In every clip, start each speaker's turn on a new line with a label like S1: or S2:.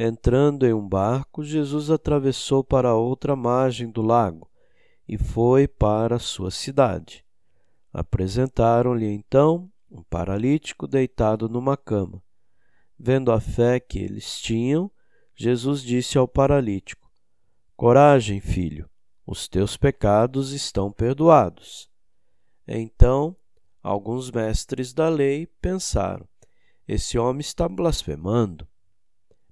S1: Entrando em um barco, Jesus atravessou para outra margem do lago e foi para sua cidade. Apresentaram-lhe então um paralítico deitado numa cama. Vendo a fé que eles tinham, Jesus disse ao paralítico: Coragem, filho, os teus pecados estão perdoados. Então, alguns mestres da lei pensaram: Esse homem está blasfemando.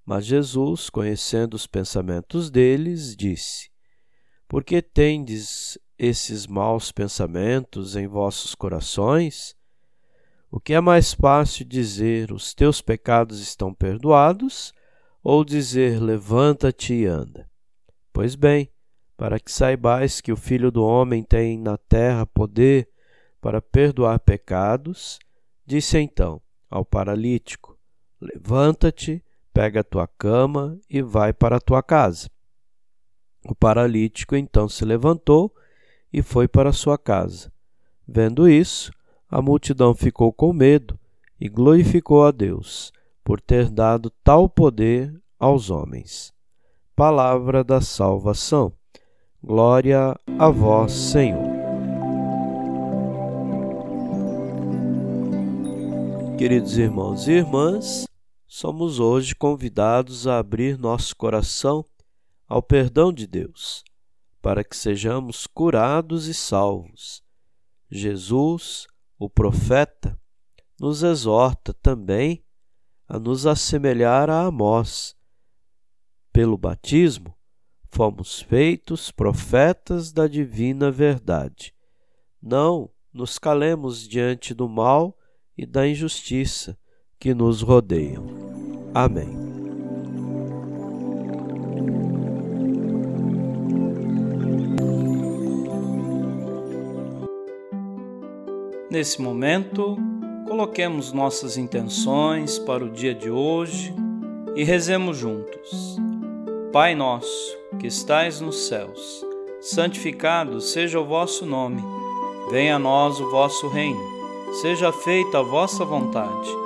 S1: Mas Jesus, conhecendo os pensamentos deles, disse: Por que tendes esses maus pensamentos em vossos corações? O que é mais fácil dizer: Os teus pecados estão perdoados, ou dizer: Levanta-te e anda? Pois bem, para que saibais que o Filho do Homem tem na terra poder para perdoar pecados, disse então ao paralítico: Levanta-te pega a tua cama e vai para a tua casa. O paralítico então se levantou e foi para sua casa. Vendo isso, a multidão ficou com medo e glorificou a Deus por ter dado tal poder aos homens. Palavra da salvação. Glória a vós, Senhor. Queridos irmãos e irmãs, somos hoje convidados a abrir nosso coração ao perdão de Deus, para que sejamos curados e salvos. Jesus, o profeta, nos exorta também a nos assemelhar a Amós. Pelo batismo, fomos feitos profetas da divina verdade. Não nos calemos diante do mal e da injustiça que nos rodeiam. Amém.
S2: Nesse momento, coloquemos nossas intenções para o dia de hoje e rezemos juntos. Pai nosso, que estais nos céus, santificado seja o vosso nome. Venha a nós o vosso reino. Seja feita a vossa vontade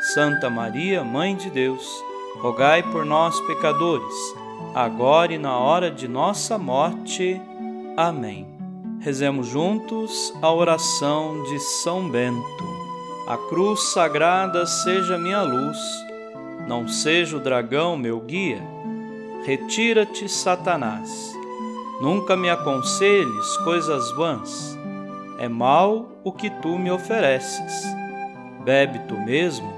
S2: Santa Maria, Mãe de Deus, rogai por nós, pecadores, agora e na hora de nossa morte. Amém. Rezemos juntos a oração de São Bento. A cruz sagrada seja minha luz, não seja o dragão meu guia. Retira-te, Satanás. Nunca me aconselhes coisas vãs. É mal o que tu me ofereces. Bebe tu mesmo